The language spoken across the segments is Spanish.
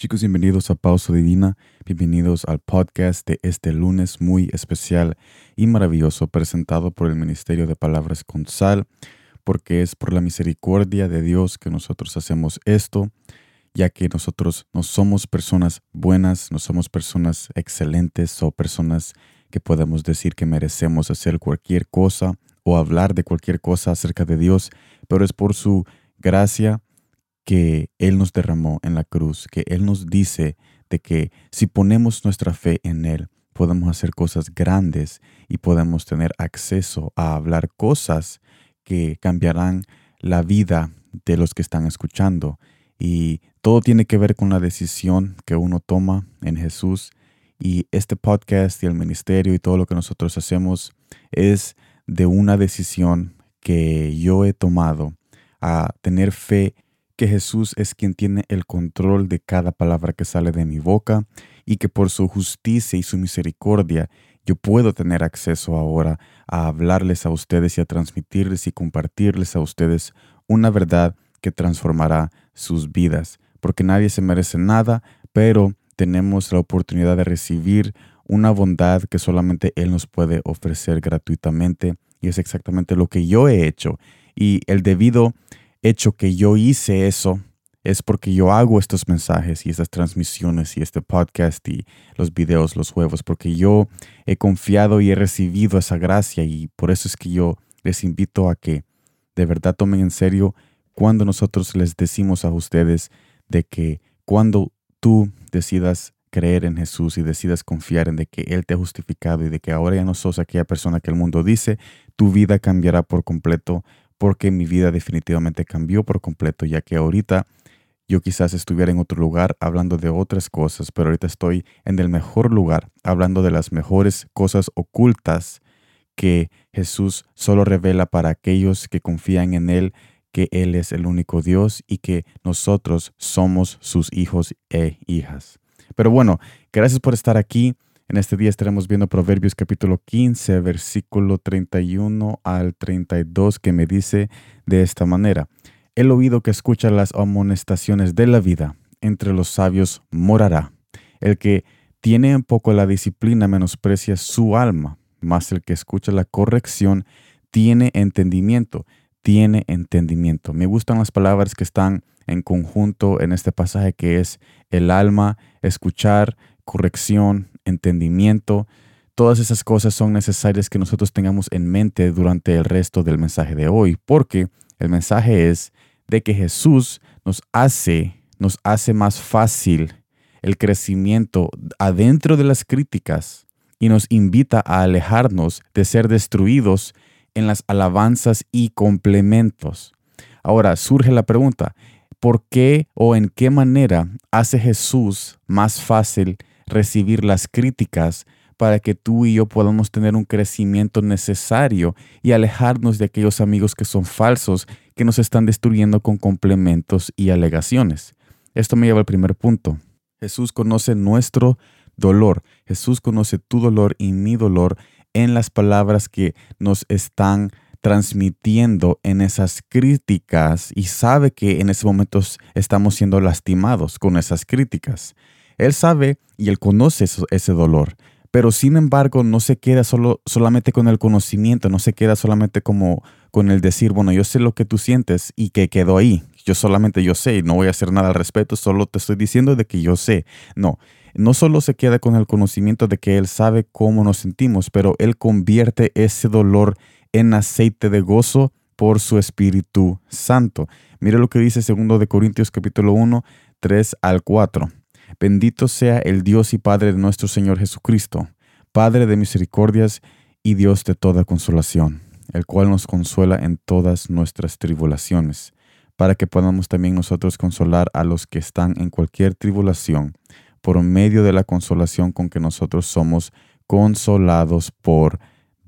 Chicos, bienvenidos a Pausa Divina, bienvenidos al podcast de este lunes muy especial y maravilloso presentado por el Ministerio de Palabras con Sal, porque es por la misericordia de Dios que nosotros hacemos esto, ya que nosotros no somos personas buenas, no somos personas excelentes o personas que podemos decir que merecemos hacer cualquier cosa o hablar de cualquier cosa acerca de Dios, pero es por su gracia que Él nos derramó en la cruz, que Él nos dice de que si ponemos nuestra fe en Él, podemos hacer cosas grandes y podemos tener acceso a hablar cosas que cambiarán la vida de los que están escuchando. Y todo tiene que ver con la decisión que uno toma en Jesús. Y este podcast y el ministerio y todo lo que nosotros hacemos es de una decisión que yo he tomado a tener fe que Jesús es quien tiene el control de cada palabra que sale de mi boca y que por su justicia y su misericordia yo puedo tener acceso ahora a hablarles a ustedes y a transmitirles y compartirles a ustedes una verdad que transformará sus vidas, porque nadie se merece nada, pero tenemos la oportunidad de recibir una bondad que solamente Él nos puede ofrecer gratuitamente y es exactamente lo que yo he hecho. Y el debido hecho que yo hice eso es porque yo hago estos mensajes y estas transmisiones y este podcast y los videos, los juegos, porque yo he confiado y he recibido esa gracia y por eso es que yo les invito a que de verdad tomen en serio cuando nosotros les decimos a ustedes de que cuando tú decidas creer en Jesús y decidas confiar en de que Él te ha justificado y de que ahora ya no sos aquella persona que el mundo dice, tu vida cambiará por completo porque mi vida definitivamente cambió por completo, ya que ahorita yo quizás estuviera en otro lugar hablando de otras cosas, pero ahorita estoy en el mejor lugar hablando de las mejores cosas ocultas que Jesús solo revela para aquellos que confían en Él, que Él es el único Dios y que nosotros somos sus hijos e hijas. Pero bueno, gracias por estar aquí. En este día estaremos viendo Proverbios capítulo 15, versículo 31 al 32, que me dice de esta manera, El oído que escucha las amonestaciones de la vida, entre los sabios morará. El que tiene en poco la disciplina menosprecia su alma, mas el que escucha la corrección tiene entendimiento, tiene entendimiento. Me gustan las palabras que están en conjunto en este pasaje que es el alma, escuchar, corrección, entendimiento. Todas esas cosas son necesarias que nosotros tengamos en mente durante el resto del mensaje de hoy, porque el mensaje es de que Jesús nos hace, nos hace más fácil el crecimiento adentro de las críticas y nos invita a alejarnos de ser destruidos en las alabanzas y complementos. Ahora surge la pregunta, ¿por qué o en qué manera hace Jesús más fácil recibir las críticas para que tú y yo podamos tener un crecimiento necesario y alejarnos de aquellos amigos que son falsos, que nos están destruyendo con complementos y alegaciones. Esto me lleva al primer punto. Jesús conoce nuestro dolor. Jesús conoce tu dolor y mi dolor en las palabras que nos están transmitiendo en esas críticas y sabe que en ese momento estamos siendo lastimados con esas críticas. Él sabe y él conoce ese dolor, pero sin embargo no se queda solo, solamente con el conocimiento, no se queda solamente como con el decir, bueno, yo sé lo que tú sientes y que quedó ahí. Yo solamente yo sé y no voy a hacer nada al respecto, solo te estoy diciendo de que yo sé. No, no solo se queda con el conocimiento de que Él sabe cómo nos sentimos, pero Él convierte ese dolor en aceite de gozo por su Espíritu Santo. Mire lo que dice 2 de Corintios capítulo 1, 3 al 4. Bendito sea el Dios y Padre de nuestro Señor Jesucristo, Padre de misericordias y Dios de toda consolación, el cual nos consuela en todas nuestras tribulaciones, para que podamos también nosotros consolar a los que están en cualquier tribulación, por medio de la consolación con que nosotros somos consolados por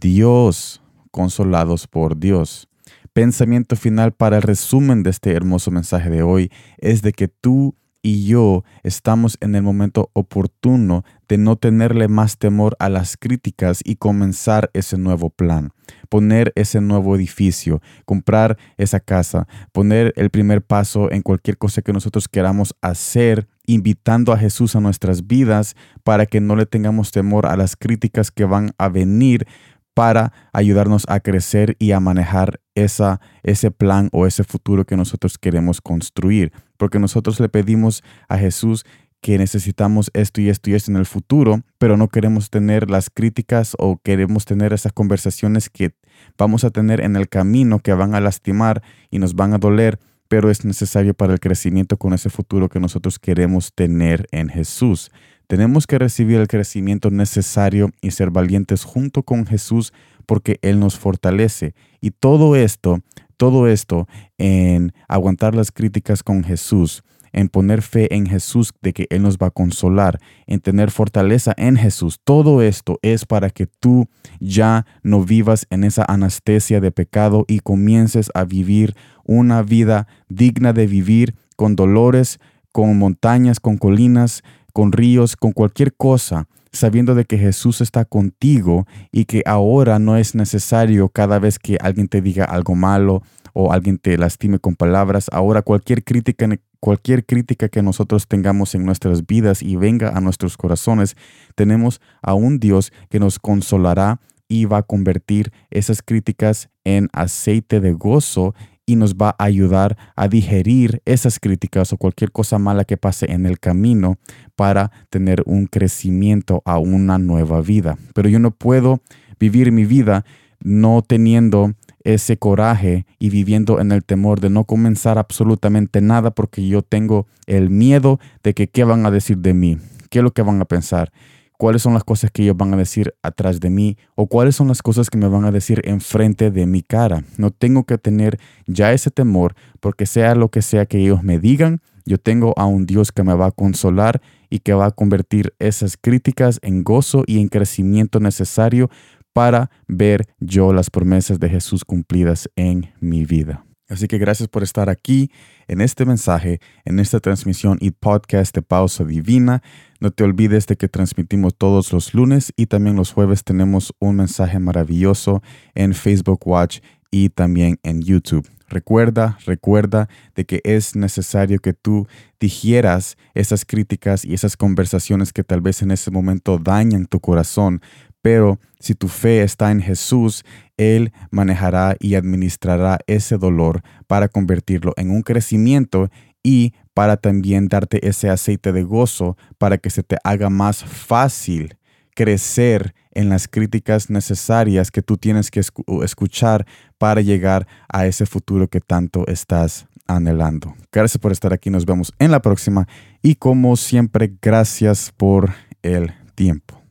Dios, consolados por Dios. Pensamiento final para el resumen de este hermoso mensaje de hoy es de que tú y yo estamos en el momento oportuno de no tenerle más temor a las críticas y comenzar ese nuevo plan, poner ese nuevo edificio, comprar esa casa, poner el primer paso en cualquier cosa que nosotros queramos hacer, invitando a Jesús a nuestras vidas para que no le tengamos temor a las críticas que van a venir para ayudarnos a crecer y a manejar esa, ese plan o ese futuro que nosotros queremos construir. Porque nosotros le pedimos a Jesús que necesitamos esto y esto y esto en el futuro, pero no queremos tener las críticas o queremos tener esas conversaciones que vamos a tener en el camino que van a lastimar y nos van a doler, pero es necesario para el crecimiento con ese futuro que nosotros queremos tener en Jesús. Tenemos que recibir el crecimiento necesario y ser valientes junto con Jesús porque Él nos fortalece. Y todo esto, todo esto en aguantar las críticas con Jesús, en poner fe en Jesús de que Él nos va a consolar, en tener fortaleza en Jesús. Todo esto es para que tú ya no vivas en esa anestesia de pecado y comiences a vivir una vida digna de vivir con dolores, con montañas, con colinas, con ríos, con cualquier cosa, sabiendo de que Jesús está contigo y que ahora no es necesario cada vez que alguien te diga algo malo o alguien te lastime con palabras, ahora cualquier crítica cualquier crítica que nosotros tengamos en nuestras vidas y venga a nuestros corazones, tenemos a un Dios que nos consolará y va a convertir esas críticas en aceite de gozo y nos va a ayudar a digerir esas críticas o cualquier cosa mala que pase en el camino para tener un crecimiento a una nueva vida. Pero yo no puedo vivir mi vida no teniendo ese coraje y viviendo en el temor de no comenzar absolutamente nada porque yo tengo el miedo de que qué van a decir de mí, qué es lo que van a pensar cuáles son las cosas que ellos van a decir atrás de mí o cuáles son las cosas que me van a decir enfrente de mi cara. No tengo que tener ya ese temor porque sea lo que sea que ellos me digan, yo tengo a un Dios que me va a consolar y que va a convertir esas críticas en gozo y en crecimiento necesario para ver yo las promesas de Jesús cumplidas en mi vida. Así que gracias por estar aquí en este mensaje, en esta transmisión y podcast de Pausa Divina. No te olvides de que transmitimos todos los lunes y también los jueves tenemos un mensaje maravilloso en Facebook Watch y también en YouTube. Recuerda, recuerda de que es necesario que tú digieras esas críticas y esas conversaciones que tal vez en ese momento dañan tu corazón, pero si tu fe está en Jesús, Él manejará y administrará ese dolor para convertirlo en un crecimiento y para también darte ese aceite de gozo para que se te haga más fácil crecer en las críticas necesarias que tú tienes que escuchar para llegar a ese futuro que tanto estás anhelando. Gracias por estar aquí, nos vemos en la próxima y como siempre, gracias por el tiempo.